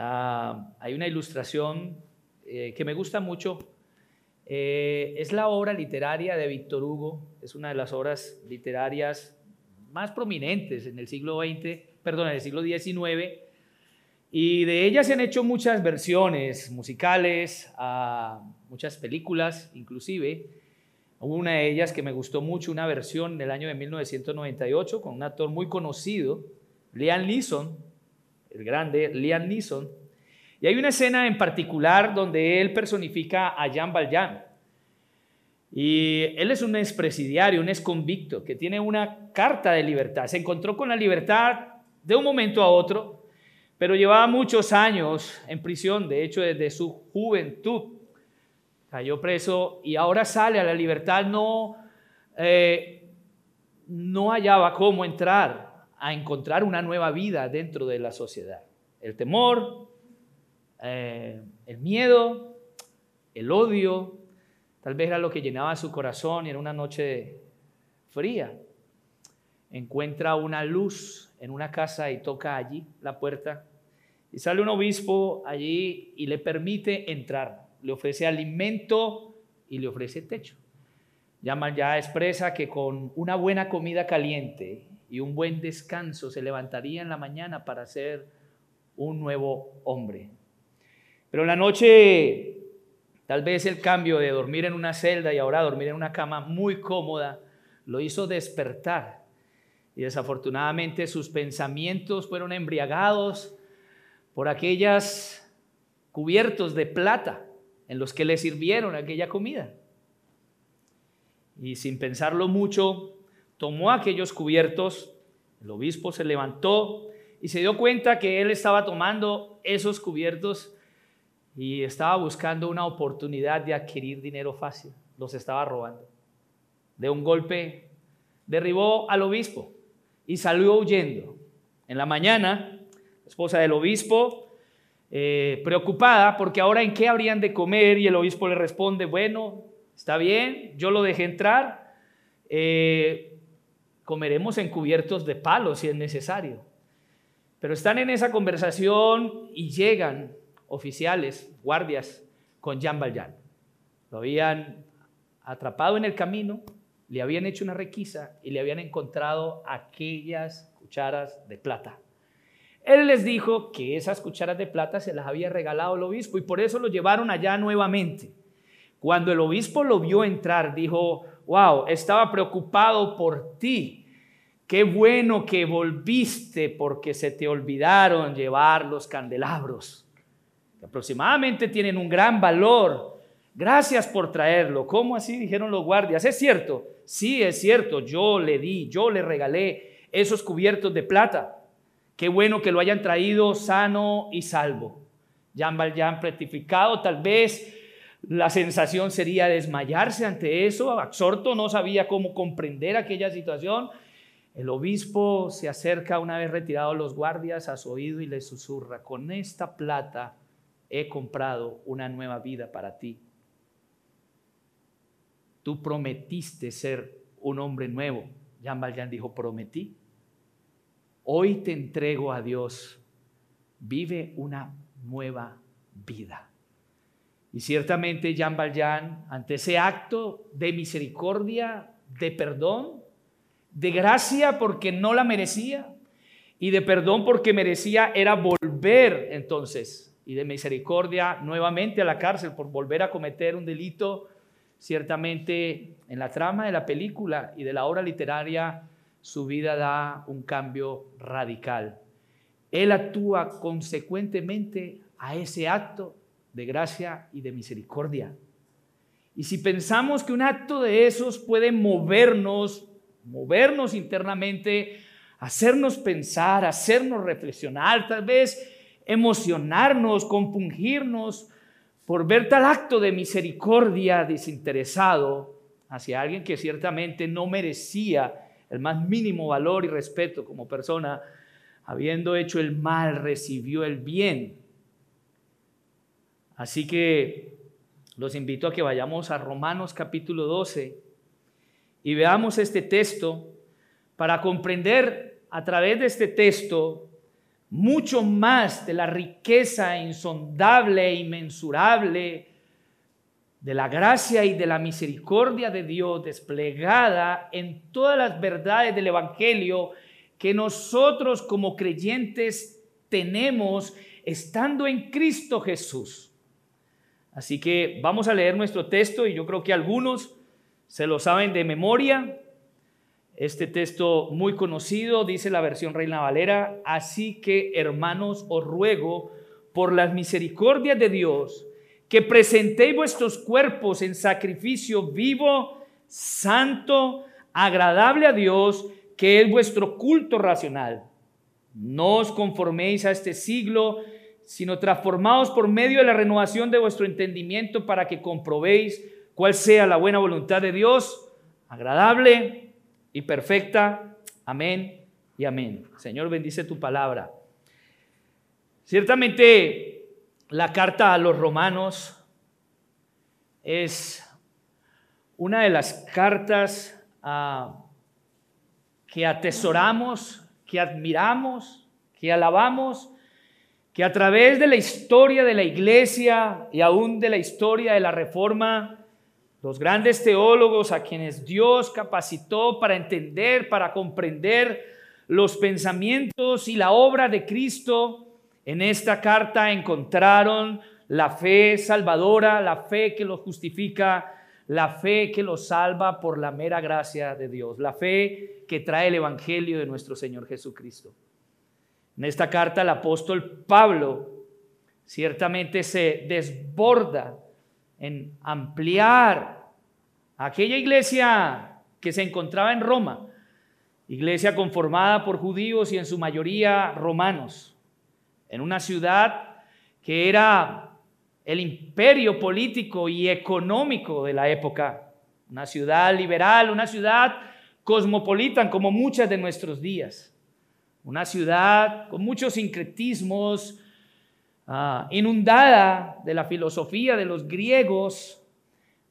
ah, hay una ilustración eh, que me gusta mucho. Eh, es la obra literaria de Víctor Hugo, es una de las obras literarias más prominentes en el siglo XX, perdón, en el siglo XIX, y de ella se han hecho muchas versiones musicales, ah, muchas películas inclusive. Hubo una de ellas que me gustó mucho, una versión del año de 1998 con un actor muy conocido, Liam Neeson, el grande Liam Neeson. Y hay una escena en particular donde él personifica a Jean Valjean. Y él es un expresidiario, un exconvicto, que tiene una carta de libertad. Se encontró con la libertad de un momento a otro, pero llevaba muchos años en prisión, de hecho desde su juventud. Cayó preso y ahora sale a la libertad, no, eh, no hallaba cómo entrar a encontrar una nueva vida dentro de la sociedad. El temor, eh, el miedo, el odio, tal vez era lo que llenaba su corazón y en una noche fría encuentra una luz en una casa y toca allí la puerta y sale un obispo allí y le permite entrar, le ofrece alimento y le ofrece techo. Llama ya expresa que con una buena comida caliente y un buen descanso se levantaría en la mañana para ser un nuevo hombre. Pero en la noche, tal vez el cambio de dormir en una celda y ahora dormir en una cama muy cómoda lo hizo despertar. Y desafortunadamente sus pensamientos fueron embriagados por aquellas cubiertos de plata en los que le sirvieron aquella comida. Y sin pensarlo mucho, tomó aquellos cubiertos, el obispo se levantó y se dio cuenta que él estaba tomando esos cubiertos y estaba buscando una oportunidad de adquirir dinero fácil. Los estaba robando. De un golpe derribó al obispo y salió huyendo. En la mañana, la esposa del obispo, eh, preocupada porque ahora en qué habrían de comer y el obispo le responde, bueno, está bien, yo lo dejé entrar. Eh, comeremos en cubiertos de palo si es necesario. Pero están en esa conversación y llegan oficiales, guardias, con Jean Valjean. Lo habían atrapado en el camino, le habían hecho una requisa y le habían encontrado aquellas cucharas de plata. Él les dijo que esas cucharas de plata se las había regalado el obispo y por eso lo llevaron allá nuevamente. Cuando el obispo lo vio entrar, dijo, wow, estaba preocupado por ti Qué bueno que volviste porque se te olvidaron llevar los candelabros, aproximadamente tienen un gran valor. Gracias por traerlo. ¿Cómo así dijeron los guardias? ¿Es cierto? Sí, es cierto. Yo le di, yo le regalé esos cubiertos de plata. Qué bueno que lo hayan traído sano y salvo. Jean Valjean rectificado, tal vez la sensación sería desmayarse ante eso. Absorto no sabía cómo comprender aquella situación el obispo se acerca una vez retirados los guardias a su oído y le susurra, con esta plata he comprado una nueva vida para ti. Tú prometiste ser un hombre nuevo. Jean Valjean dijo, prometí. Hoy te entrego a Dios. Vive una nueva vida. Y ciertamente Jean Valjean, ante ese acto de misericordia, de perdón, de gracia porque no la merecía y de perdón porque merecía era volver entonces y de misericordia nuevamente a la cárcel por volver a cometer un delito. Ciertamente en la trama de la película y de la obra literaria su vida da un cambio radical. Él actúa consecuentemente a ese acto de gracia y de misericordia. Y si pensamos que un acto de esos puede movernos movernos internamente, hacernos pensar, hacernos reflexionar, tal vez emocionarnos, compungirnos por ver tal acto de misericordia desinteresado hacia alguien que ciertamente no merecía el más mínimo valor y respeto como persona, habiendo hecho el mal, recibió el bien. Así que los invito a que vayamos a Romanos capítulo 12 y veamos este texto para comprender a través de este texto mucho más de la riqueza insondable e inmensurable de la gracia y de la misericordia de Dios desplegada en todas las verdades del Evangelio que nosotros como creyentes tenemos estando en Cristo Jesús. Así que vamos a leer nuestro texto y yo creo que algunos se lo saben de memoria. Este texto muy conocido dice la versión Reina Valera, así que hermanos os ruego por las misericordias de Dios que presentéis vuestros cuerpos en sacrificio vivo, santo, agradable a Dios, que es vuestro culto racional. No os conforméis a este siglo, sino transformaos por medio de la renovación de vuestro entendimiento para que comprobéis cuál sea la buena voluntad de Dios, agradable y perfecta. Amén y amén. Señor, bendice tu palabra. Ciertamente, la carta a los romanos es una de las cartas ah, que atesoramos, que admiramos, que alabamos, que a través de la historia de la iglesia y aún de la historia de la reforma, los grandes teólogos a quienes Dios capacitó para entender, para comprender los pensamientos y la obra de Cristo, en esta carta encontraron la fe salvadora, la fe que los justifica, la fe que los salva por la mera gracia de Dios, la fe que trae el Evangelio de nuestro Señor Jesucristo. En esta carta el apóstol Pablo ciertamente se desborda en ampliar aquella iglesia que se encontraba en Roma, iglesia conformada por judíos y en su mayoría romanos, en una ciudad que era el imperio político y económico de la época, una ciudad liberal, una ciudad cosmopolita como muchas de nuestros días, una ciudad con muchos sincretismos, Ah, inundada de la filosofía de los griegos,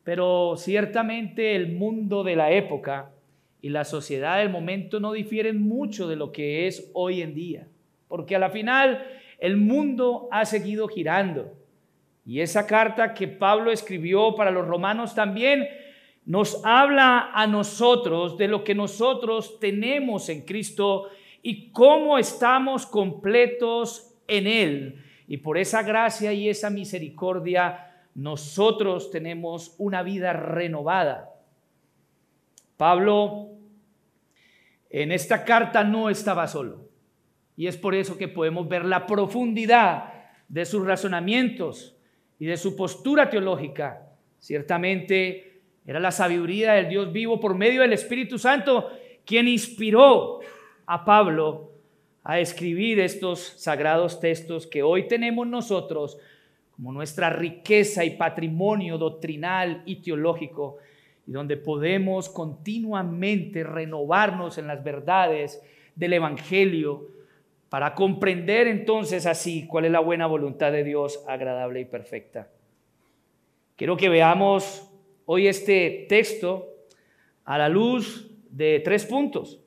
pero ciertamente el mundo de la época y la sociedad del momento no difieren mucho de lo que es hoy en día, porque a la final el mundo ha seguido girando. Y esa carta que Pablo escribió para los romanos también nos habla a nosotros de lo que nosotros tenemos en Cristo y cómo estamos completos en Él y por esa gracia y esa misericordia nosotros tenemos una vida renovada. Pablo en esta carta no estaba solo. Y es por eso que podemos ver la profundidad de sus razonamientos y de su postura teológica. Ciertamente era la sabiduría del Dios vivo por medio del Espíritu Santo quien inspiró a Pablo a escribir estos sagrados textos que hoy tenemos nosotros como nuestra riqueza y patrimonio doctrinal y teológico, y donde podemos continuamente renovarnos en las verdades del Evangelio para comprender entonces así cuál es la buena voluntad de Dios agradable y perfecta. Quiero que veamos hoy este texto a la luz de tres puntos.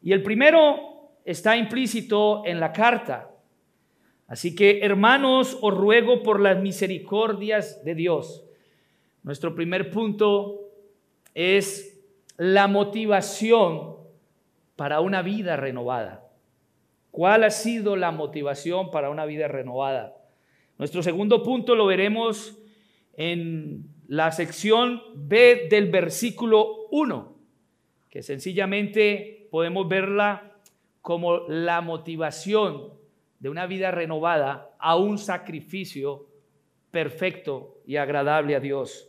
Y el primero está implícito en la carta. Así que, hermanos, os ruego por las misericordias de Dios. Nuestro primer punto es la motivación para una vida renovada. ¿Cuál ha sido la motivación para una vida renovada? Nuestro segundo punto lo veremos en la sección B del versículo 1, que sencillamente podemos verla como la motivación de una vida renovada a un sacrificio perfecto y agradable a Dios.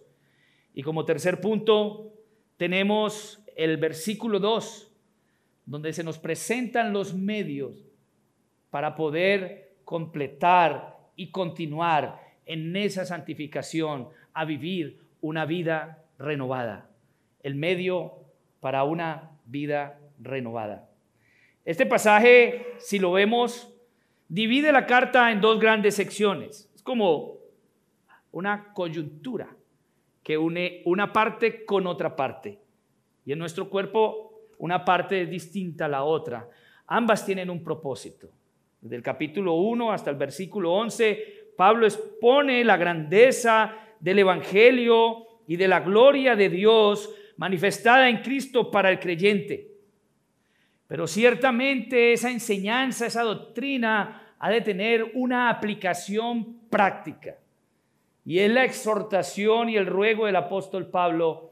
Y como tercer punto, tenemos el versículo 2, donde se nos presentan los medios para poder completar y continuar en esa santificación, a vivir una vida renovada. El medio para una vida renovada. Este pasaje, si lo vemos, divide la carta en dos grandes secciones. Es como una coyuntura que une una parte con otra parte. Y en nuestro cuerpo una parte es distinta a la otra. Ambas tienen un propósito. Del capítulo 1 hasta el versículo 11, Pablo expone la grandeza del Evangelio y de la gloria de Dios manifestada en Cristo para el creyente. Pero ciertamente esa enseñanza, esa doctrina ha de tener una aplicación práctica. Y es la exhortación y el ruego del apóstol Pablo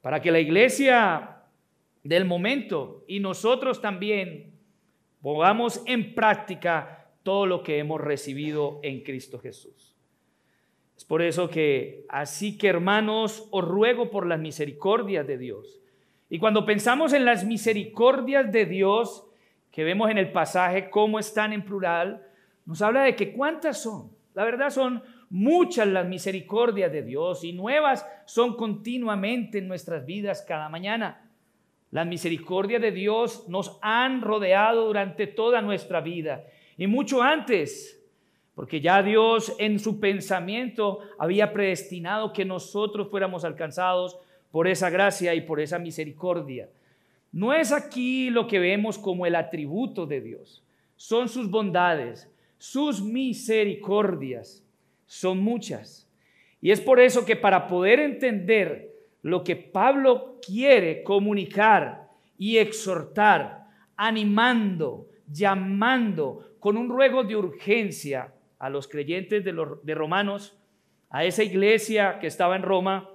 para que la iglesia del momento y nosotros también pongamos en práctica todo lo que hemos recibido en Cristo Jesús. Es por eso que, así que hermanos, os ruego por las misericordias de Dios. Y cuando pensamos en las misericordias de Dios, que vemos en el pasaje cómo están en plural, nos habla de que cuántas son. La verdad son muchas las misericordias de Dios y nuevas son continuamente en nuestras vidas cada mañana. Las misericordias de Dios nos han rodeado durante toda nuestra vida y mucho antes, porque ya Dios en su pensamiento había predestinado que nosotros fuéramos alcanzados por esa gracia y por esa misericordia. No es aquí lo que vemos como el atributo de Dios, son sus bondades, sus misericordias, son muchas. Y es por eso que para poder entender lo que Pablo quiere comunicar y exhortar, animando, llamando con un ruego de urgencia a los creyentes de, los, de Romanos, a esa iglesia que estaba en Roma,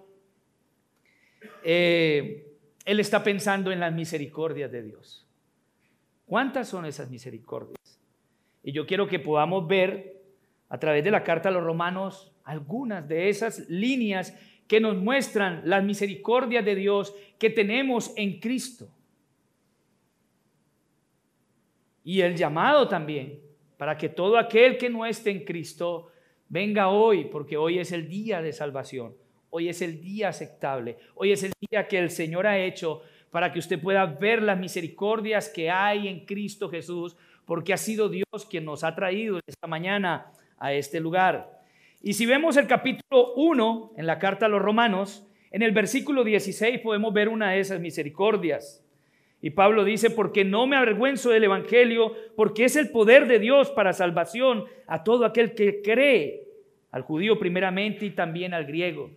eh, él está pensando en las misericordias de Dios. ¿Cuántas son esas misericordias? Y yo quiero que podamos ver a través de la carta a los romanos algunas de esas líneas que nos muestran las misericordias de Dios que tenemos en Cristo. Y el llamado también para que todo aquel que no esté en Cristo venga hoy, porque hoy es el día de salvación, hoy es el día aceptable, hoy es el día que el Señor ha hecho para que usted pueda ver las misericordias que hay en Cristo Jesús, porque ha sido Dios quien nos ha traído esta mañana a este lugar. Y si vemos el capítulo 1 en la carta a los romanos, en el versículo 16 podemos ver una de esas misericordias. Y Pablo dice, porque no me avergüenzo del Evangelio, porque es el poder de Dios para salvación a todo aquel que cree, al judío primeramente y también al griego.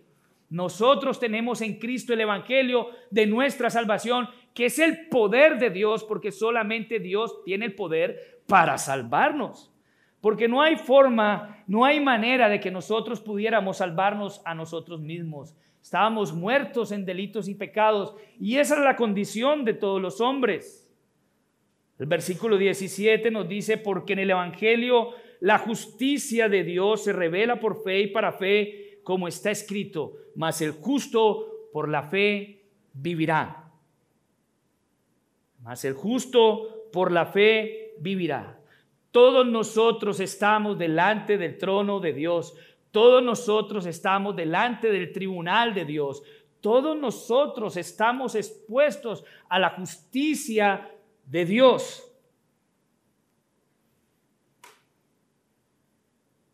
Nosotros tenemos en Cristo el Evangelio de nuestra salvación, que es el poder de Dios, porque solamente Dios tiene el poder para salvarnos. Porque no hay forma, no hay manera de que nosotros pudiéramos salvarnos a nosotros mismos. Estábamos muertos en delitos y pecados y esa es la condición de todos los hombres. El versículo 17 nos dice, porque en el Evangelio la justicia de Dios se revela por fe y para fe, como está escrito, mas el justo por la fe vivirá. Mas el justo por la fe vivirá. Todos nosotros estamos delante del trono de Dios. Todos nosotros estamos delante del tribunal de Dios. Todos nosotros estamos expuestos a la justicia de Dios.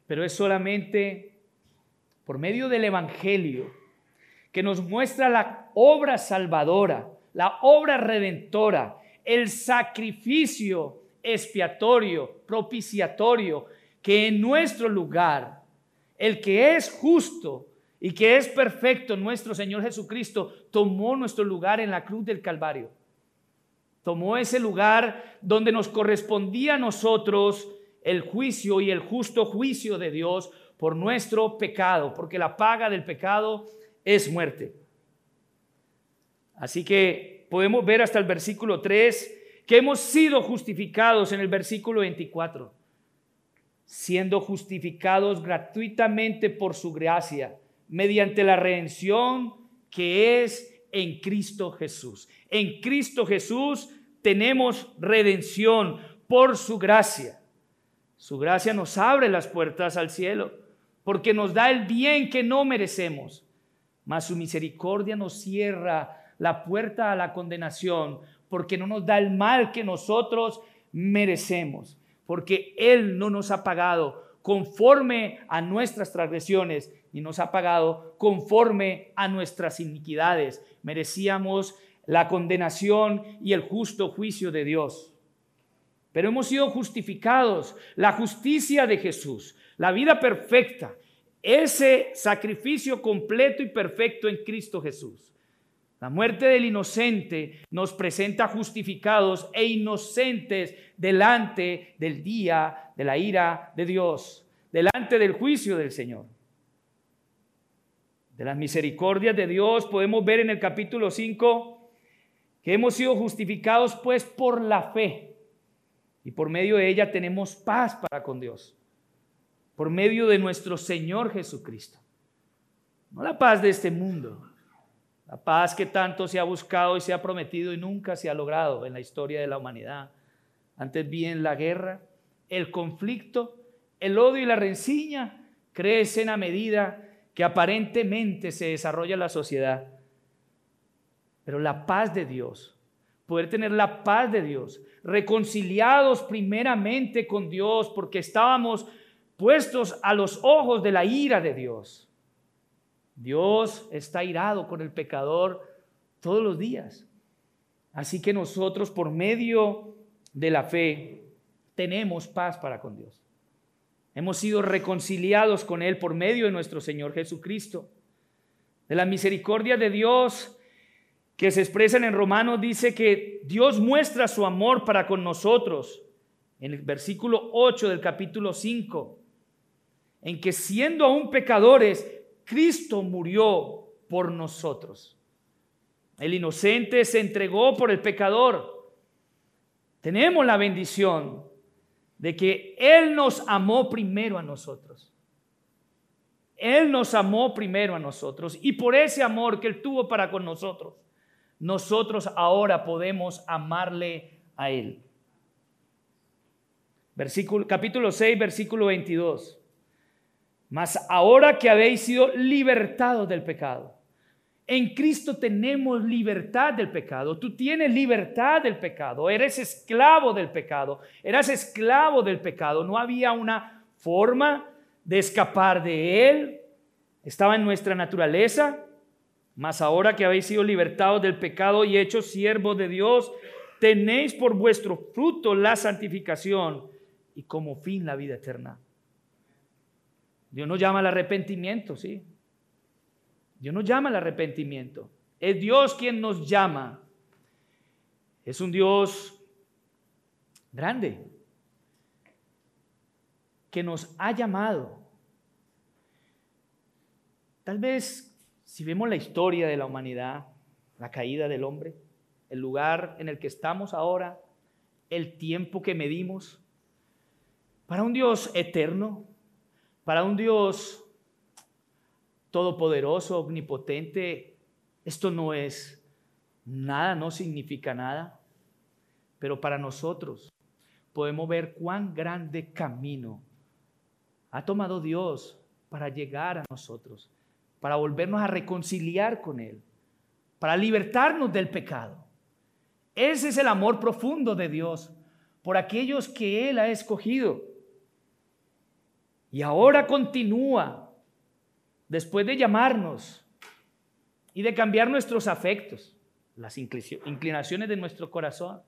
Pero es solamente por medio del Evangelio que nos muestra la obra salvadora, la obra redentora, el sacrificio expiatorio, propiciatorio, que en nuestro lugar, el que es justo y que es perfecto, nuestro Señor Jesucristo, tomó nuestro lugar en la cruz del Calvario. Tomó ese lugar donde nos correspondía a nosotros el juicio y el justo juicio de Dios por nuestro pecado, porque la paga del pecado es muerte. Así que podemos ver hasta el versículo 3 que hemos sido justificados en el versículo 24, siendo justificados gratuitamente por su gracia, mediante la redención que es en Cristo Jesús. En Cristo Jesús tenemos redención por su gracia. Su gracia nos abre las puertas al cielo, porque nos da el bien que no merecemos, mas su misericordia nos cierra la puerta a la condenación porque no nos da el mal que nosotros merecemos, porque Él no nos ha pagado conforme a nuestras transgresiones, y nos ha pagado conforme a nuestras iniquidades. Merecíamos la condenación y el justo juicio de Dios. Pero hemos sido justificados. La justicia de Jesús, la vida perfecta, ese sacrificio completo y perfecto en Cristo Jesús. La muerte del inocente nos presenta justificados e inocentes delante del día de la ira de Dios, delante del juicio del Señor. De las misericordias de Dios podemos ver en el capítulo 5 que hemos sido justificados pues por la fe y por medio de ella tenemos paz para con Dios, por medio de nuestro Señor Jesucristo. No la paz de este mundo, la paz que tanto se ha buscado y se ha prometido y nunca se ha logrado en la historia de la humanidad. Antes bien la guerra, el conflicto, el odio y la rencilla crecen a medida que aparentemente se desarrolla la sociedad. Pero la paz de Dios, poder tener la paz de Dios, reconciliados primeramente con Dios porque estábamos puestos a los ojos de la ira de Dios Dios está irado con el pecador todos los días. Así que nosotros por medio de la fe tenemos paz para con Dios. Hemos sido reconciliados con Él por medio de nuestro Señor Jesucristo. De la misericordia de Dios que se expresan en Romanos dice que Dios muestra su amor para con nosotros. En el versículo 8 del capítulo 5, en que siendo aún pecadores, Cristo murió por nosotros. El inocente se entregó por el pecador. Tenemos la bendición de que Él nos amó primero a nosotros. Él nos amó primero a nosotros y por ese amor que Él tuvo para con nosotros, nosotros ahora podemos amarle a Él. Versículo, capítulo 6, versículo 22. Mas ahora que habéis sido libertados del pecado, en Cristo tenemos libertad del pecado. Tú tienes libertad del pecado. Eres esclavo del pecado. Eras esclavo del pecado. No había una forma de escapar de él. Estaba en nuestra naturaleza. Mas ahora que habéis sido libertados del pecado y hechos siervos de Dios, tenéis por vuestro fruto la santificación y como fin la vida eterna. Dios nos llama al arrepentimiento, ¿sí? Dios nos llama al arrepentimiento. Es Dios quien nos llama. Es un Dios grande que nos ha llamado. Tal vez si vemos la historia de la humanidad, la caída del hombre, el lugar en el que estamos ahora, el tiempo que medimos, para un Dios eterno, para un Dios todopoderoso, omnipotente, esto no es nada, no significa nada. Pero para nosotros podemos ver cuán grande camino ha tomado Dios para llegar a nosotros, para volvernos a reconciliar con Él, para libertarnos del pecado. Ese es el amor profundo de Dios por aquellos que Él ha escogido. Y ahora continúa, después de llamarnos y de cambiar nuestros afectos, las inclinaciones de nuestro corazón,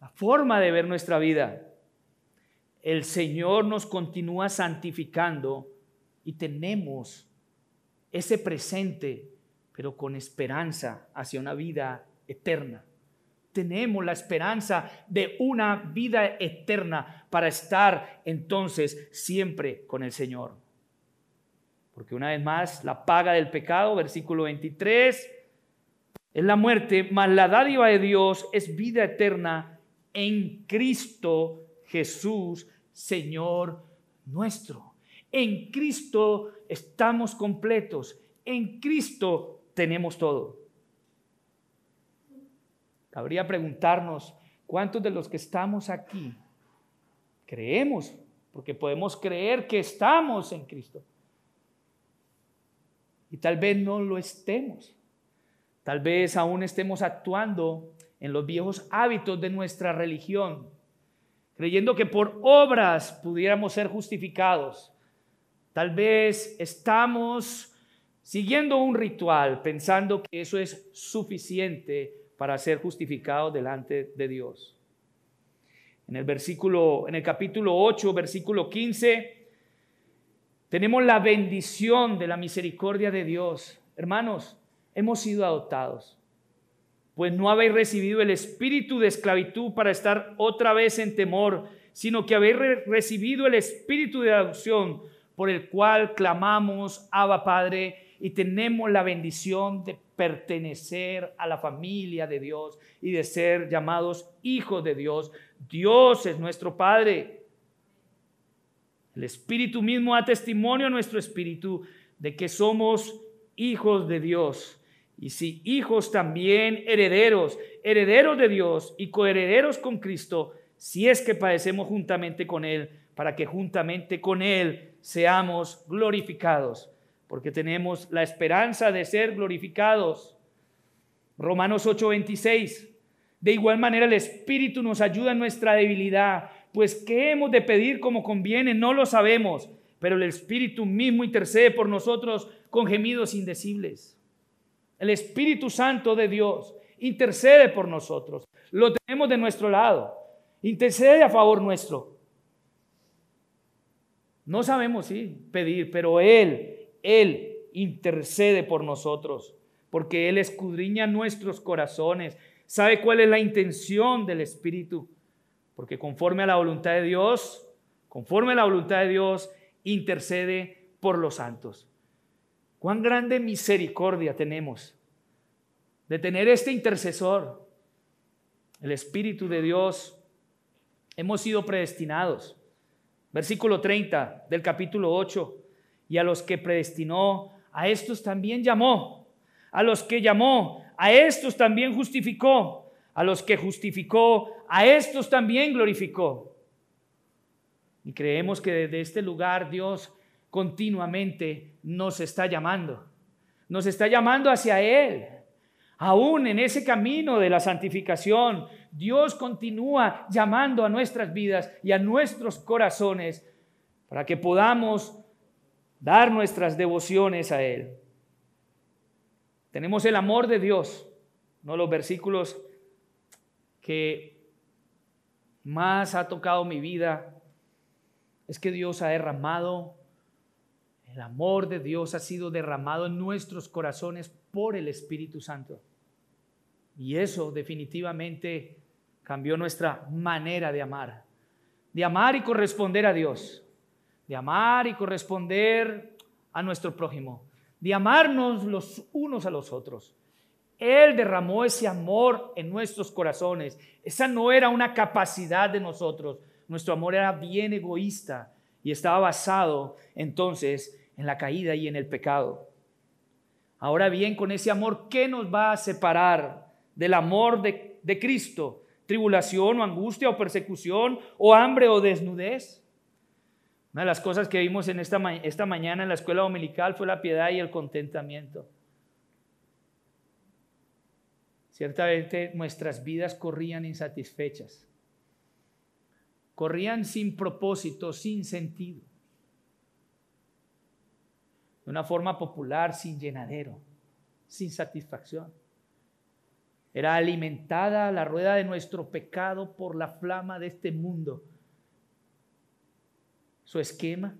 la forma de ver nuestra vida. El Señor nos continúa santificando y tenemos ese presente, pero con esperanza hacia una vida eterna tenemos la esperanza de una vida eterna para estar entonces siempre con el Señor. Porque una vez más, la paga del pecado, versículo 23, es la muerte, mas la dádiva de Dios es vida eterna en Cristo Jesús, Señor nuestro. En Cristo estamos completos, en Cristo tenemos todo. Habría preguntarnos, ¿cuántos de los que estamos aquí creemos? Porque podemos creer que estamos en Cristo. Y tal vez no lo estemos. Tal vez aún estemos actuando en los viejos hábitos de nuestra religión, creyendo que por obras pudiéramos ser justificados. Tal vez estamos siguiendo un ritual pensando que eso es suficiente para ser justificados delante de Dios. En el versículo, en el capítulo 8, versículo 15, tenemos la bendición de la misericordia de Dios. Hermanos, hemos sido adoptados, pues no habéis recibido el espíritu de esclavitud para estar otra vez en temor, sino que habéis recibido el espíritu de adopción por el cual clamamos, Abba Padre, y tenemos la bendición de pertenecer a la familia de Dios y de ser llamados hijos de Dios. Dios es nuestro Padre. El Espíritu mismo da testimonio a nuestro espíritu de que somos hijos de Dios. Y si hijos también herederos, herederos de Dios y coherederos con Cristo, si es que padecemos juntamente con Él, para que juntamente con Él seamos glorificados, porque tenemos la esperanza de ser glorificados. Romanos 8:26. De igual manera el Espíritu nos ayuda en nuestra debilidad, pues qué hemos de pedir como conviene, no lo sabemos, pero el Espíritu mismo intercede por nosotros con gemidos indecibles. El Espíritu Santo de Dios intercede por nosotros. Lo tenemos de nuestro lado. Intercede a favor nuestro. No sabemos si pedir, pero Él, Él intercede por nosotros, porque Él escudriña nuestros corazones, sabe cuál es la intención del Espíritu, porque conforme a la voluntad de Dios, conforme a la voluntad de Dios, intercede por los santos. Cuán grande misericordia tenemos de tener este intercesor, el Espíritu de Dios. Hemos sido predestinados Versículo 30 del capítulo 8. Y a los que predestinó, a estos también llamó. A los que llamó, a estos también justificó. A los que justificó, a estos también glorificó. Y creemos que desde este lugar Dios continuamente nos está llamando. Nos está llamando hacia Él. Aún en ese camino de la santificación, Dios continúa llamando a nuestras vidas y a nuestros corazones para que podamos dar nuestras devociones a Él. Tenemos el amor de Dios, no los versículos que más ha tocado mi vida, es que Dios ha derramado, el amor de Dios ha sido derramado en nuestros corazones por el Espíritu Santo. Y eso definitivamente cambió nuestra manera de amar. De amar y corresponder a Dios. De amar y corresponder a nuestro prójimo. De amarnos los unos a los otros. Él derramó ese amor en nuestros corazones. Esa no era una capacidad de nosotros. Nuestro amor era bien egoísta y estaba basado entonces en la caída y en el pecado. Ahora bien, con ese amor, ¿qué nos va a separar del amor de, Cristo, tribulación o angustia o persecución o hambre o desnudez. Una de las cosas que vimos en esta, esta mañana en la escuela dominical fue la piedad y el contentamiento. Ciertamente nuestras vidas corrían insatisfechas, corrían sin propósito, sin sentido, de una forma popular, sin llenadero, sin satisfacción. Era alimentada la rueda de nuestro pecado por la flama de este mundo. Su esquema,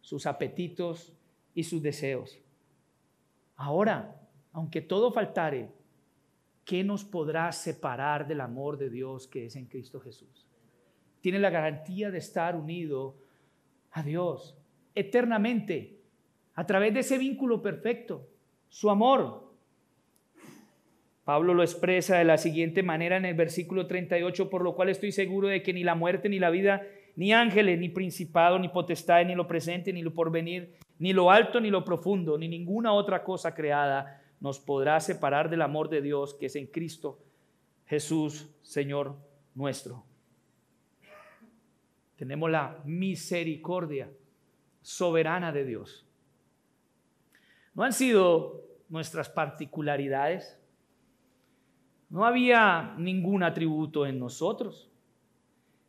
sus apetitos y sus deseos. Ahora, aunque todo faltare, ¿qué nos podrá separar del amor de Dios que es en Cristo Jesús? Tiene la garantía de estar unido a Dios eternamente a través de ese vínculo perfecto, su amor, Pablo lo expresa de la siguiente manera en el versículo 38, por lo cual estoy seguro de que ni la muerte, ni la vida, ni ángeles, ni principado, ni potestad, ni lo presente, ni lo porvenir, ni lo alto, ni lo profundo, ni ninguna otra cosa creada nos podrá separar del amor de Dios que es en Cristo Jesús, Señor nuestro. Tenemos la misericordia soberana de Dios. No han sido nuestras particularidades, no había ningún atributo en nosotros.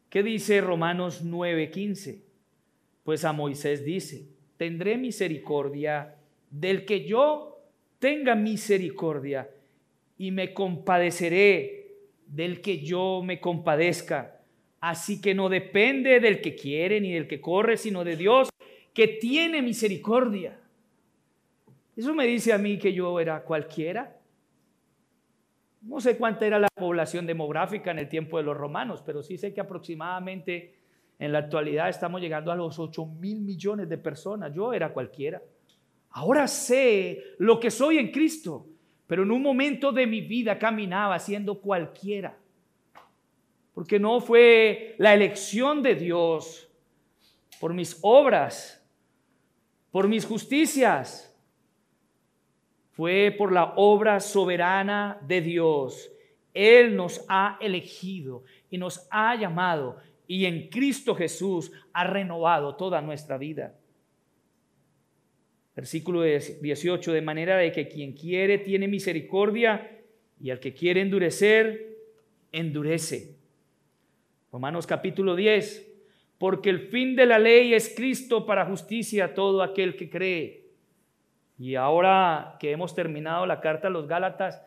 ¿Qué dice Romanos 9:15? Pues a Moisés dice, tendré misericordia del que yo tenga misericordia y me compadeceré del que yo me compadezca. Así que no depende del que quiere ni del que corre, sino de Dios que tiene misericordia. Eso me dice a mí que yo era cualquiera. No sé cuánta era la población demográfica en el tiempo de los romanos, pero sí sé que aproximadamente en la actualidad estamos llegando a los 8 mil millones de personas. Yo era cualquiera. Ahora sé lo que soy en Cristo, pero en un momento de mi vida caminaba siendo cualquiera. Porque no fue la elección de Dios por mis obras, por mis justicias, fue por la obra soberana de Dios. Él nos ha elegido y nos ha llamado y en Cristo Jesús ha renovado toda nuestra vida. Versículo 18, de manera de que quien quiere tiene misericordia y al que quiere endurecer, endurece. Romanos capítulo 10, porque el fin de la ley es Cristo para justicia a todo aquel que cree. Y ahora que hemos terminado la carta a los Gálatas,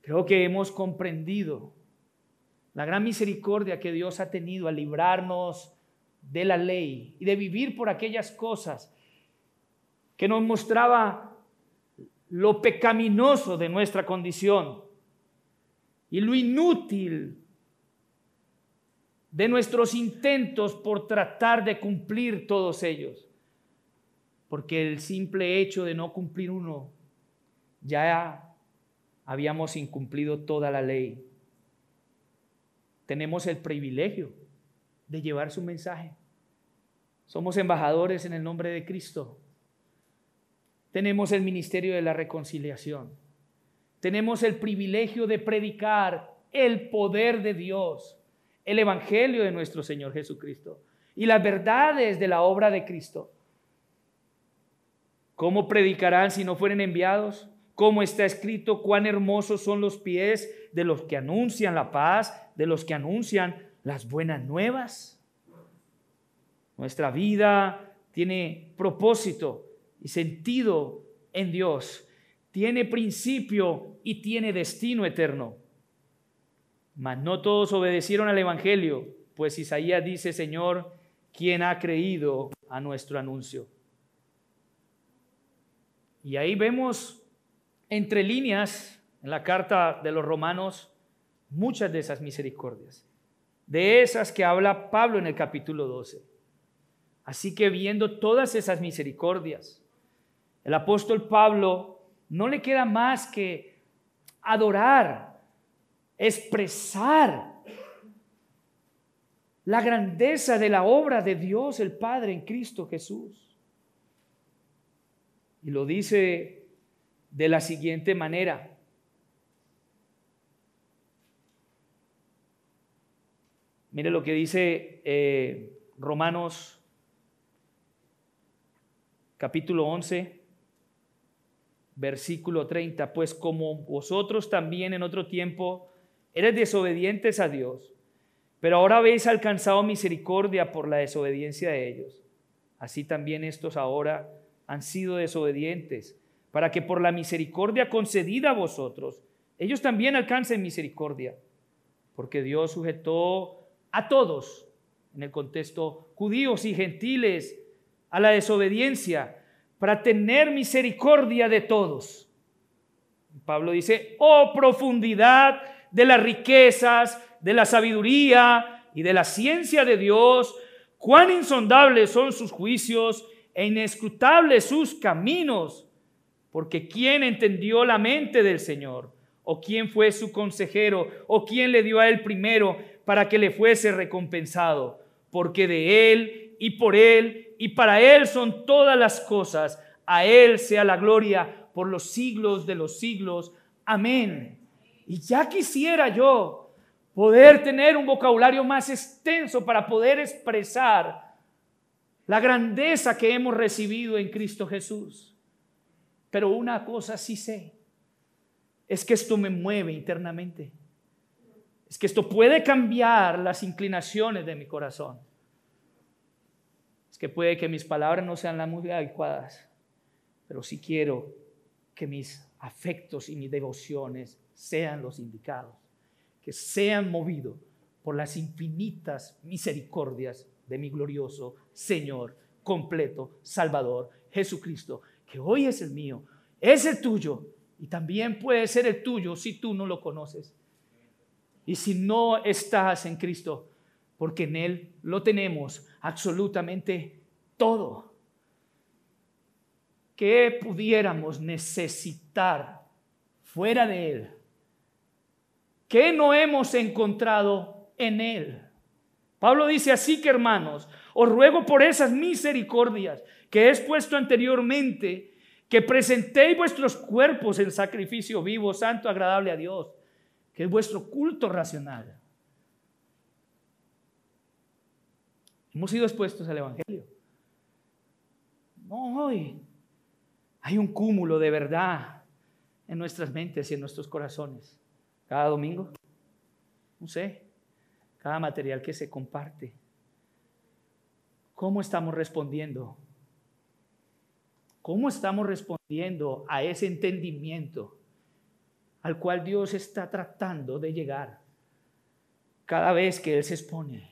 creo que hemos comprendido la gran misericordia que Dios ha tenido al librarnos de la ley y de vivir por aquellas cosas que nos mostraba lo pecaminoso de nuestra condición y lo inútil de nuestros intentos por tratar de cumplir todos ellos porque el simple hecho de no cumplir uno, ya habíamos incumplido toda la ley. Tenemos el privilegio de llevar su mensaje. Somos embajadores en el nombre de Cristo. Tenemos el ministerio de la reconciliación. Tenemos el privilegio de predicar el poder de Dios, el evangelio de nuestro Señor Jesucristo y las verdades de la obra de Cristo. ¿Cómo predicarán si no fueren enviados? ¿Cómo está escrito cuán hermosos son los pies de los que anuncian la paz, de los que anuncian las buenas nuevas? Nuestra vida tiene propósito y sentido en Dios. Tiene principio y tiene destino eterno. Mas no todos obedecieron al Evangelio, pues Isaías dice, Señor, ¿quién ha creído a nuestro anuncio? Y ahí vemos entre líneas en la carta de los romanos muchas de esas misericordias, de esas que habla Pablo en el capítulo 12. Así que viendo todas esas misericordias, el apóstol Pablo no le queda más que adorar, expresar la grandeza de la obra de Dios el Padre en Cristo Jesús. Y lo dice de la siguiente manera. Mire lo que dice eh, Romanos capítulo 11, versículo 30. Pues como vosotros también en otro tiempo eres desobedientes a Dios, pero ahora habéis alcanzado misericordia por la desobediencia de ellos. Así también estos ahora han sido desobedientes, para que por la misericordia concedida a vosotros, ellos también alcancen misericordia, porque Dios sujetó a todos, en el contexto judíos y gentiles, a la desobediencia, para tener misericordia de todos. Pablo dice, oh profundidad de las riquezas, de la sabiduría y de la ciencia de Dios, cuán insondables son sus juicios e inescrutables sus caminos, porque ¿quién entendió la mente del Señor? ¿O quién fue su consejero? ¿O quién le dio a él primero para que le fuese recompensado? Porque de él y por él y para él son todas las cosas. A él sea la gloria por los siglos de los siglos. Amén. Y ya quisiera yo poder tener un vocabulario más extenso para poder expresar la grandeza que hemos recibido en Cristo Jesús. Pero una cosa sí sé, es que esto me mueve internamente. Es que esto puede cambiar las inclinaciones de mi corazón. Es que puede que mis palabras no sean las muy adecuadas, pero sí quiero que mis afectos y mis devociones sean los indicados, que sean movidos por las infinitas misericordias de mi glorioso Señor, completo, Salvador, Jesucristo, que hoy es el mío, es el tuyo y también puede ser el tuyo si tú no lo conoces. Y si no estás en Cristo, porque en Él lo tenemos absolutamente todo. ¿Qué pudiéramos necesitar fuera de Él? ¿Qué no hemos encontrado en Él? Pablo dice así que hermanos, os ruego por esas misericordias que he expuesto anteriormente, que presentéis vuestros cuerpos en sacrificio vivo, santo, agradable a Dios, que es vuestro culto racional. Hemos sido expuestos al Evangelio. No, hoy hay un cúmulo de verdad en nuestras mentes y en nuestros corazones. Cada domingo, no sé, cada material que se comparte. ¿Cómo estamos respondiendo? ¿Cómo estamos respondiendo a ese entendimiento al cual Dios está tratando de llegar cada vez que Él se expone?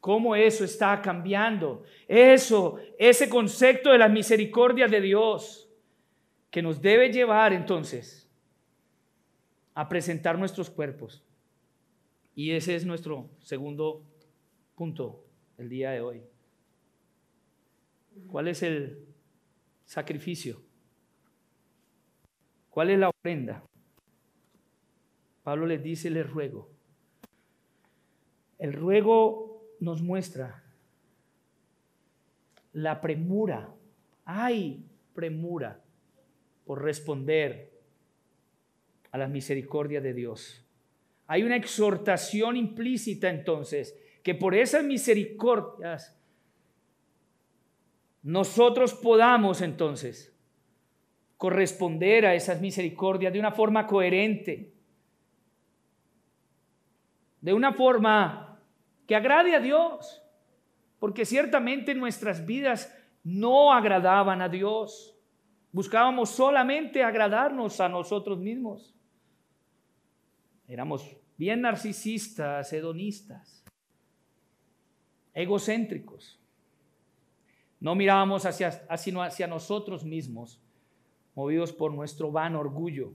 ¿Cómo eso está cambiando? Eso, ese concepto de la misericordia de Dios que nos debe llevar entonces a presentar nuestros cuerpos. Y ese es nuestro segundo punto el día de hoy. ¿Cuál es el sacrificio? ¿Cuál es la ofrenda? Pablo les dice, les ruego. El ruego nos muestra la premura. Hay premura por responder a la misericordia de Dios. Hay una exhortación implícita entonces que por esas misericordias nosotros podamos entonces corresponder a esas misericordias de una forma coherente, de una forma que agrade a Dios, porque ciertamente nuestras vidas no agradaban a Dios. Buscábamos solamente agradarnos a nosotros mismos. Éramos bien narcisistas, hedonistas, egocéntricos. No mirábamos hacia, sino hacia nosotros mismos, movidos por nuestro vano orgullo.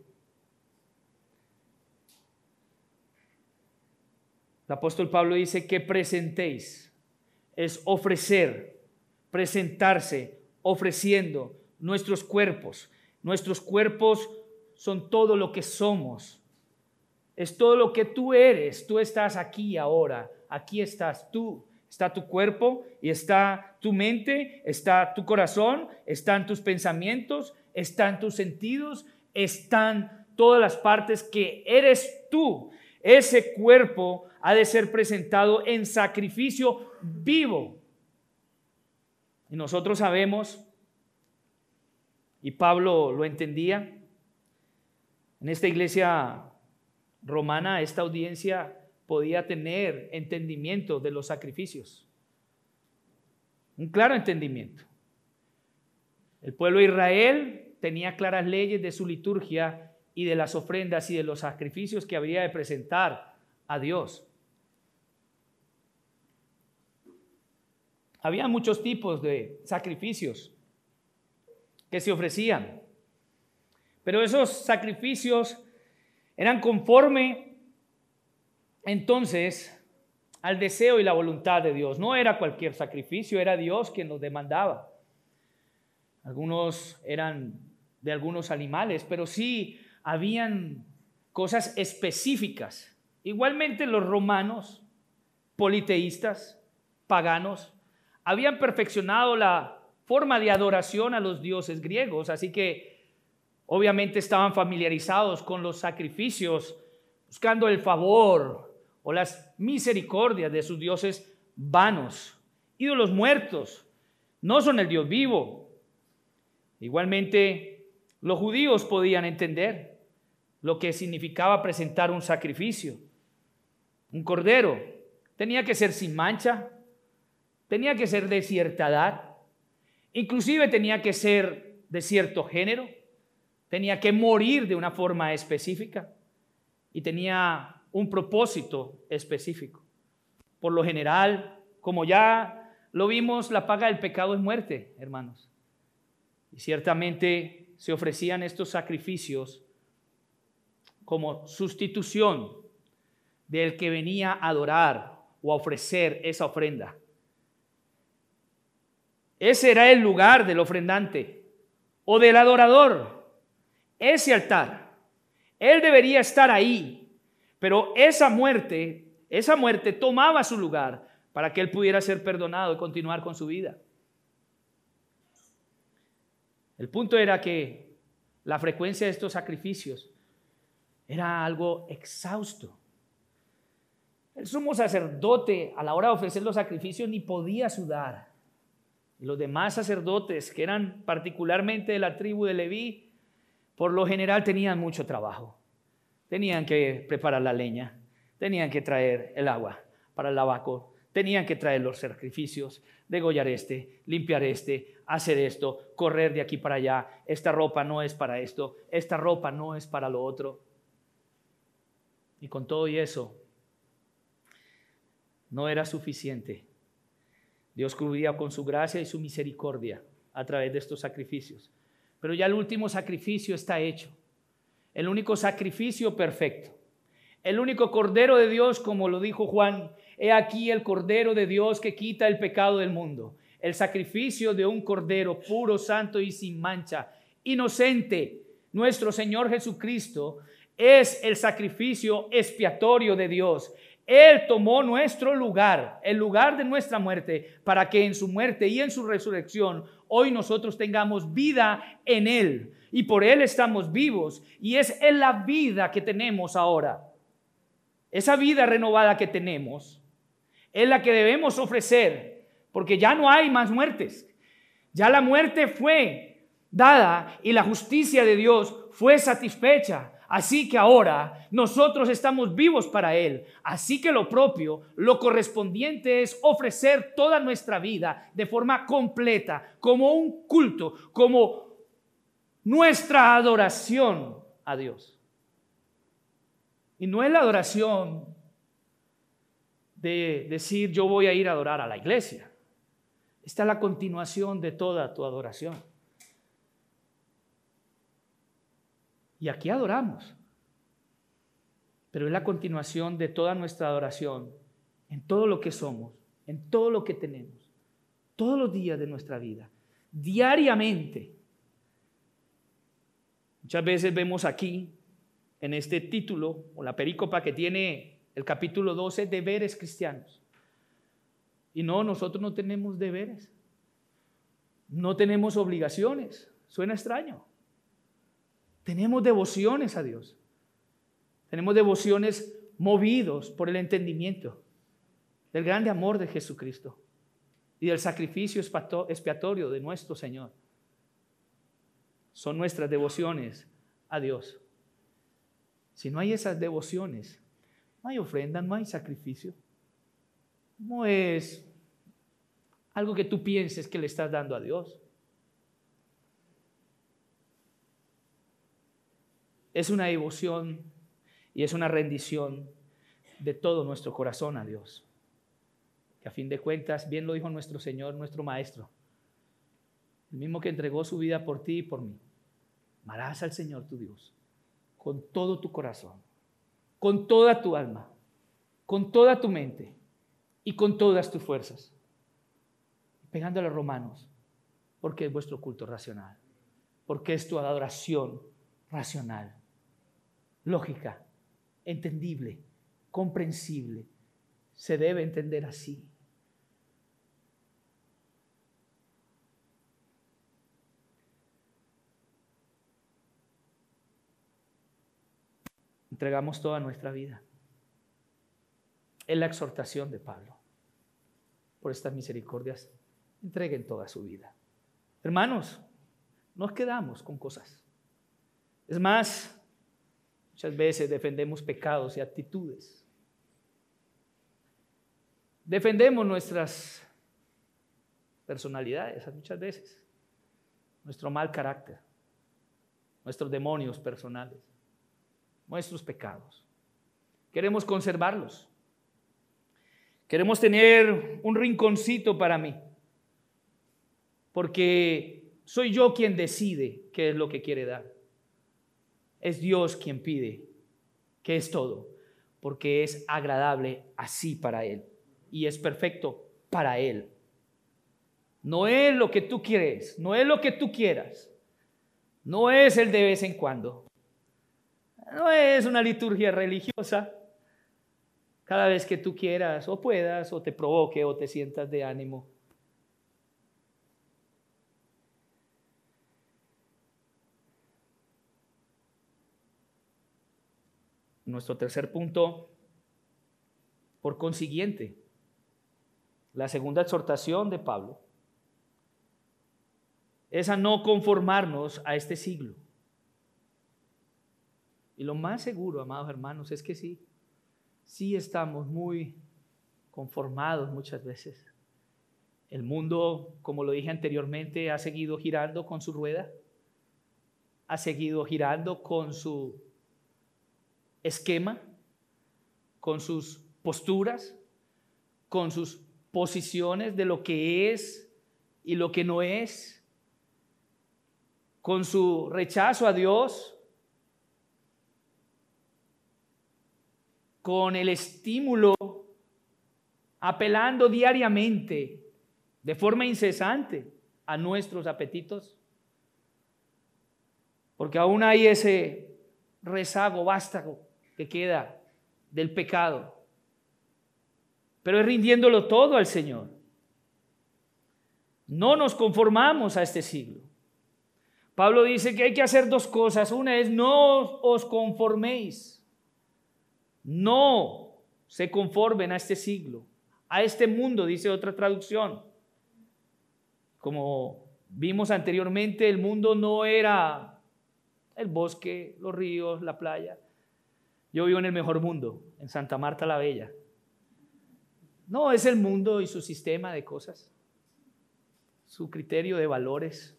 El apóstol Pablo dice que presentéis, es ofrecer, presentarse, ofreciendo nuestros cuerpos. Nuestros cuerpos son todo lo que somos. Es todo lo que tú eres. Tú estás aquí ahora. Aquí estás tú. Está tu cuerpo y está tu mente, está tu corazón, están tus pensamientos, están tus sentidos, están todas las partes que eres tú. Ese cuerpo ha de ser presentado en sacrificio vivo. Y nosotros sabemos, y Pablo lo entendía, en esta iglesia romana, esta audiencia podía tener entendimiento de los sacrificios. Un claro entendimiento. El pueblo de Israel tenía claras leyes de su liturgia y de las ofrendas y de los sacrificios que había de presentar a Dios. Había muchos tipos de sacrificios que se ofrecían, pero esos sacrificios eran conforme entonces al deseo y la voluntad de Dios. No era cualquier sacrificio, era Dios quien nos demandaba. Algunos eran de algunos animales, pero sí habían cosas específicas. Igualmente los romanos, politeístas, paganos, habían perfeccionado la forma de adoración a los dioses griegos, así que obviamente estaban familiarizados con los sacrificios, buscando el favor, o las misericordias de sus dioses vanos. Ídolos muertos no son el Dios vivo. Igualmente, los judíos podían entender lo que significaba presentar un sacrificio. Un cordero tenía que ser sin mancha, tenía que ser de cierta edad, inclusive tenía que ser de cierto género, tenía que morir de una forma específica y tenía un propósito específico. Por lo general, como ya lo vimos, la paga del pecado es muerte, hermanos. Y ciertamente se ofrecían estos sacrificios como sustitución del que venía a adorar o a ofrecer esa ofrenda. Ese era el lugar del ofrendante o del adorador, ese altar. Él debería estar ahí, pero esa muerte, esa muerte tomaba su lugar para que él pudiera ser perdonado y continuar con su vida. El punto era que la frecuencia de estos sacrificios era algo exhausto. El sumo sacerdote a la hora de ofrecer los sacrificios ni podía sudar. Los demás sacerdotes, que eran particularmente de la tribu de Leví, por lo general tenían mucho trabajo. Tenían que preparar la leña, tenían que traer el agua para el lavaco, tenían que traer los sacrificios, degollar este, limpiar este, hacer esto, correr de aquí para allá. Esta ropa no es para esto, esta ropa no es para lo otro. Y con todo y eso, no era suficiente. Dios cubría con su gracia y su misericordia a través de estos sacrificios. Pero ya el último sacrificio está hecho. El único sacrificio perfecto. El único cordero de Dios, como lo dijo Juan, he aquí el cordero de Dios que quita el pecado del mundo. El sacrificio de un cordero puro, santo y sin mancha, inocente, nuestro Señor Jesucristo, es el sacrificio expiatorio de Dios. Él tomó nuestro lugar, el lugar de nuestra muerte, para que en su muerte y en su resurrección hoy nosotros tengamos vida en Él. Y por Él estamos vivos. Y es en la vida que tenemos ahora. Esa vida renovada que tenemos es la que debemos ofrecer, porque ya no hay más muertes. Ya la muerte fue dada y la justicia de Dios fue satisfecha. Así que ahora nosotros estamos vivos para Él. Así que lo propio, lo correspondiente es ofrecer toda nuestra vida de forma completa, como un culto, como nuestra adoración a Dios. Y no es la adoración de decir yo voy a ir a adorar a la iglesia. Esta es la continuación de toda tu adoración. Y aquí adoramos. Pero es la continuación de toda nuestra adoración en todo lo que somos, en todo lo que tenemos, todos los días de nuestra vida, diariamente. Muchas veces vemos aquí, en este título, o la perícopa que tiene el capítulo 12, deberes cristianos. Y no, nosotros no tenemos deberes, no tenemos obligaciones. Suena extraño. Tenemos devociones a Dios. Tenemos devociones movidos por el entendimiento del grande amor de Jesucristo y del sacrificio expiatorio de nuestro Señor. Son nuestras devociones a Dios. Si no hay esas devociones, no hay ofrenda, no hay sacrificio. No es algo que tú pienses que le estás dando a Dios. Es una devoción y es una rendición de todo nuestro corazón a Dios. Que a fin de cuentas, bien lo dijo nuestro Señor, nuestro Maestro, el mismo que entregó su vida por ti y por mí. Amarás al Señor tu Dios con todo tu corazón, con toda tu alma, con toda tu mente y con todas tus fuerzas. Pegándole a Romanos, porque es vuestro culto racional, porque es tu adoración racional lógica, entendible, comprensible. Se debe entender así. Entregamos toda nuestra vida. Es la exhortación de Pablo. Por estas misericordias, entreguen toda su vida. Hermanos, nos quedamos con cosas. Es más, Muchas veces defendemos pecados y actitudes. Defendemos nuestras personalidades muchas veces, nuestro mal carácter, nuestros demonios personales, nuestros pecados. Queremos conservarlos. Queremos tener un rinconcito para mí. Porque soy yo quien decide qué es lo que quiere dar. Es Dios quien pide, que es todo. Porque es agradable así para Él. Y es perfecto para Él. No es lo que tú quieres, no es lo que tú quieras. No es el de vez en cuando. No es una liturgia religiosa. Cada vez que tú quieras o puedas o te provoque o te sientas de ánimo. Nuestro tercer punto, por consiguiente, la segunda exhortación de Pablo es a no conformarnos a este siglo. Y lo más seguro, amados hermanos, es que sí, sí estamos muy conformados muchas veces. El mundo, como lo dije anteriormente, ha seguido girando con su rueda, ha seguido girando con su esquema, con sus posturas, con sus posiciones de lo que es y lo que no es, con su rechazo a Dios, con el estímulo, apelando diariamente, de forma incesante, a nuestros apetitos. Porque aún hay ese rezago vástago que queda del pecado. Pero es rindiéndolo todo al Señor. No nos conformamos a este siglo. Pablo dice que hay que hacer dos cosas. Una es no os conforméis no se conformen a este siglo, a este mundo, dice otra traducción. Como vimos anteriormente, el mundo no era el bosque, los ríos, la playa. Yo vivo en el mejor mundo, en Santa Marta la Bella. No, es el mundo y su sistema de cosas, su criterio de valores,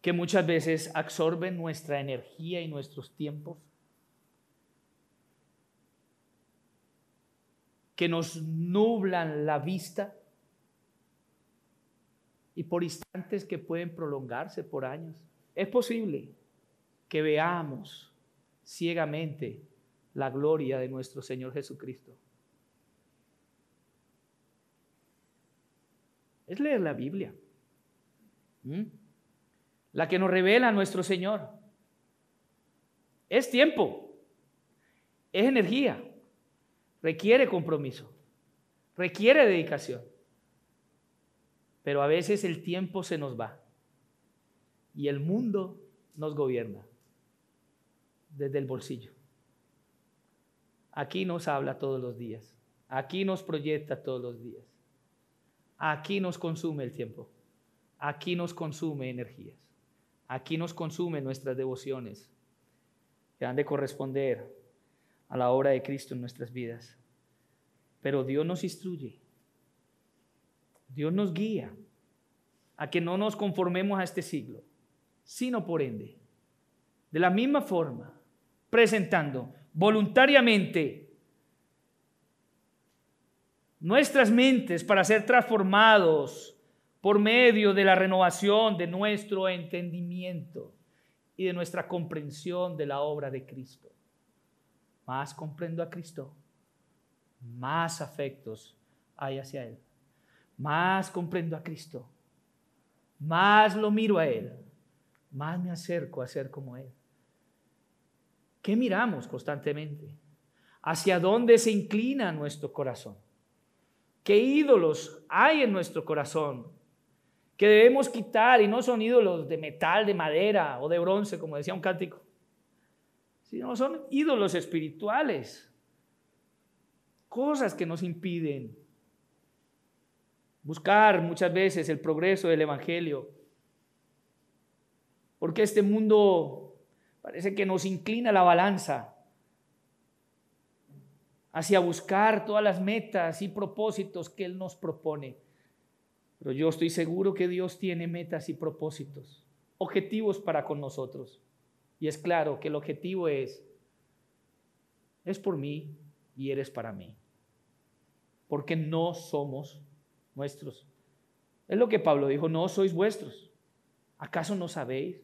que muchas veces absorben nuestra energía y nuestros tiempos. que nos nublan la vista y por instantes que pueden prolongarse por años. Es posible que veamos ciegamente la gloria de nuestro Señor Jesucristo. Es leer la Biblia, la que nos revela a nuestro Señor. Es tiempo, es energía, requiere compromiso, requiere dedicación. Pero a veces el tiempo se nos va y el mundo nos gobierna desde el bolsillo. Aquí nos habla todos los días, aquí nos proyecta todos los días, aquí nos consume el tiempo, aquí nos consume energías, aquí nos consume nuestras devociones que han de corresponder a la obra de Cristo en nuestras vidas. Pero Dios nos instruye, Dios nos guía a que no nos conformemos a este siglo, sino por ende, de la misma forma, presentando voluntariamente nuestras mentes para ser transformados por medio de la renovación de nuestro entendimiento y de nuestra comprensión de la obra de Cristo más comprendo a Cristo, más afectos hay hacia Él. Más comprendo a Cristo, más lo miro a Él, más me acerco a ser como Él. ¿Qué miramos constantemente? ¿Hacia dónde se inclina nuestro corazón? ¿Qué ídolos hay en nuestro corazón que debemos quitar y no son ídolos de metal, de madera o de bronce, como decía un cántico? sino son ídolos espirituales, cosas que nos impiden buscar muchas veces el progreso del Evangelio, porque este mundo parece que nos inclina la balanza hacia buscar todas las metas y propósitos que Él nos propone. Pero yo estoy seguro que Dios tiene metas y propósitos, objetivos para con nosotros. Y es claro que el objetivo es es por mí y eres para mí. Porque no somos nuestros. Es lo que Pablo dijo, no sois vuestros. ¿Acaso no sabéis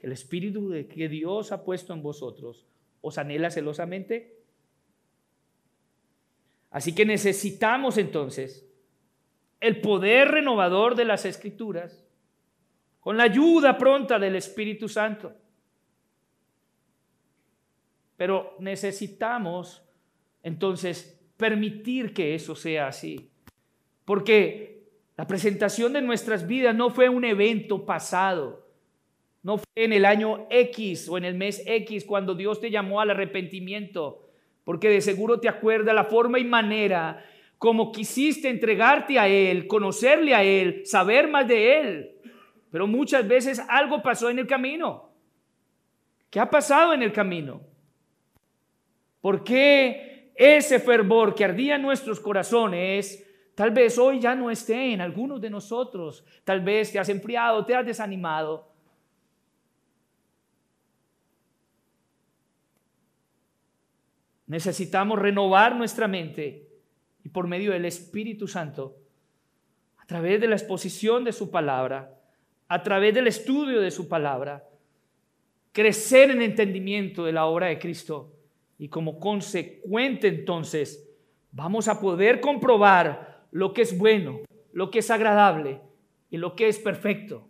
que el Espíritu de que Dios ha puesto en vosotros os anhela celosamente? Así que necesitamos entonces el poder renovador de las Escrituras con la ayuda pronta del Espíritu Santo. Pero necesitamos entonces permitir que eso sea así. Porque la presentación de nuestras vidas no fue un evento pasado. No fue en el año X o en el mes X cuando Dios te llamó al arrepentimiento. Porque de seguro te acuerdas la forma y manera como quisiste entregarte a Él, conocerle a Él, saber más de Él. Pero muchas veces algo pasó en el camino. ¿Qué ha pasado en el camino? ¿Por qué ese fervor que ardía en nuestros corazones tal vez hoy ya no esté en algunos de nosotros? Tal vez te has enfriado, te has desanimado. Necesitamos renovar nuestra mente y por medio del Espíritu Santo, a través de la exposición de su palabra, a través del estudio de su palabra, crecer en entendimiento de la obra de Cristo y como consecuente entonces vamos a poder comprobar lo que es bueno, lo que es agradable y lo que es perfecto.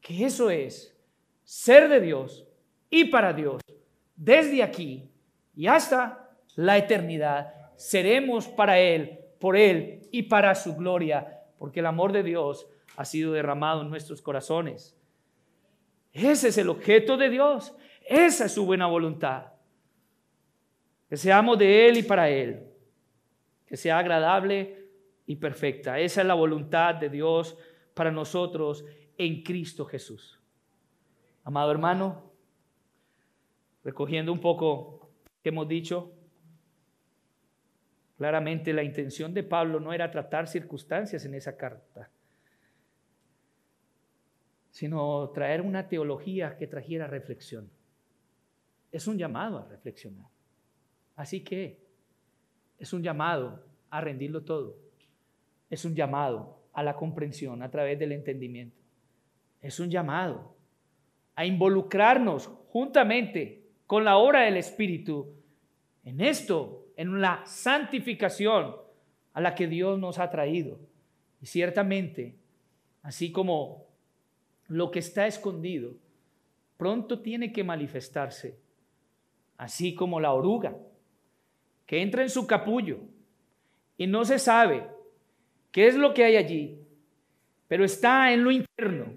Que eso es ser de Dios y para Dios. Desde aquí y hasta la eternidad seremos para Él, por Él y para su gloria, porque el amor de Dios ha sido derramado en nuestros corazones. Ese es el objeto de Dios. Esa es su buena voluntad. Que seamos de Él y para Él. Que sea agradable y perfecta. Esa es la voluntad de Dios para nosotros en Cristo Jesús. Amado hermano, recogiendo un poco que hemos dicho, claramente la intención de Pablo no era tratar circunstancias en esa carta, sino traer una teología que trajera reflexión. Es un llamado a reflexionar. Así que es un llamado a rendirlo todo. Es un llamado a la comprensión a través del entendimiento. Es un llamado a involucrarnos juntamente con la obra del Espíritu en esto, en la santificación a la que Dios nos ha traído. Y ciertamente, así como lo que está escondido, pronto tiene que manifestarse, así como la oruga que entra en su capullo y no se sabe qué es lo que hay allí, pero está en lo interno,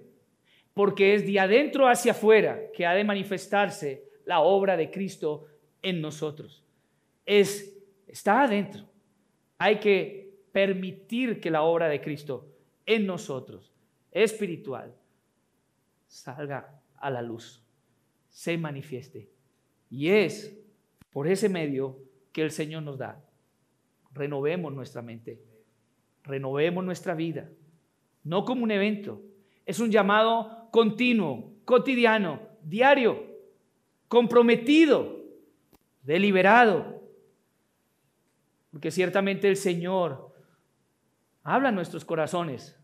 porque es de adentro hacia afuera que ha de manifestarse la obra de Cristo en nosotros. Es, está adentro. Hay que permitir que la obra de Cristo en nosotros, espiritual, salga a la luz, se manifieste. Y es por ese medio que el Señor nos da. Renovemos nuestra mente, renovemos nuestra vida, no como un evento, es un llamado continuo, cotidiano, diario, comprometido, deliberado, porque ciertamente el Señor habla en nuestros corazones.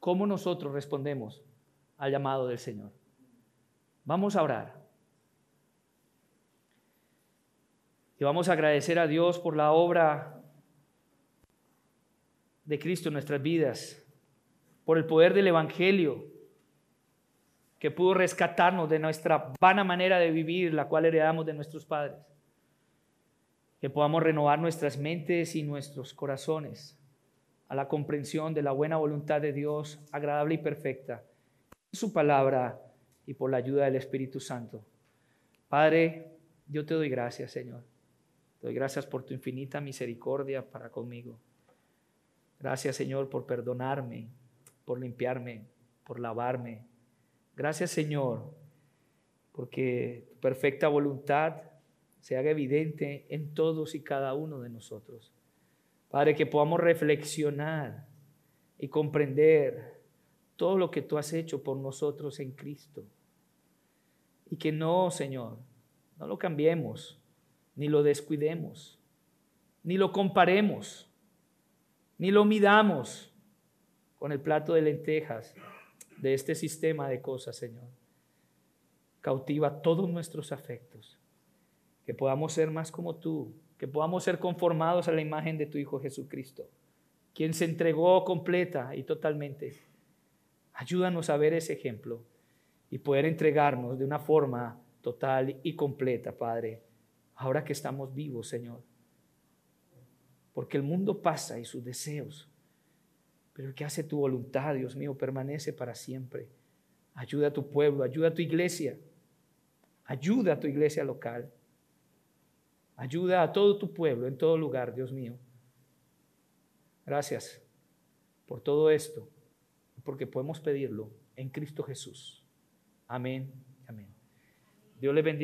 ¿Cómo nosotros respondemos al llamado del Señor? Vamos a orar. Y vamos a agradecer a Dios por la obra de Cristo en nuestras vidas, por el poder del Evangelio que pudo rescatarnos de nuestra vana manera de vivir, la cual heredamos de nuestros padres. Que podamos renovar nuestras mentes y nuestros corazones a la comprensión de la buena voluntad de Dios, agradable y perfecta, en su palabra y por la ayuda del Espíritu Santo. Padre, yo te doy gracias, Señor doy gracias por tu infinita misericordia para conmigo. Gracias, Señor, por perdonarme, por limpiarme, por lavarme. Gracias, Señor, porque tu perfecta voluntad se haga evidente en todos y cada uno de nosotros. Padre, que podamos reflexionar y comprender todo lo que tú has hecho por nosotros en Cristo. Y que no, Señor, no lo cambiemos ni lo descuidemos, ni lo comparemos, ni lo midamos con el plato de lentejas de este sistema de cosas, Señor. Cautiva todos nuestros afectos, que podamos ser más como tú, que podamos ser conformados a la imagen de tu Hijo Jesucristo, quien se entregó completa y totalmente. Ayúdanos a ver ese ejemplo y poder entregarnos de una forma total y completa, Padre, ahora que estamos vivos, Señor. Porque el mundo pasa y sus deseos, pero el que hace tu voluntad, Dios mío, permanece para siempre. Ayuda a tu pueblo, ayuda a tu iglesia, ayuda a tu iglesia local, ayuda a todo tu pueblo en todo lugar, Dios mío. Gracias por todo esto, porque podemos pedirlo en Cristo Jesús. Amén. Amén. Dios le bendiga.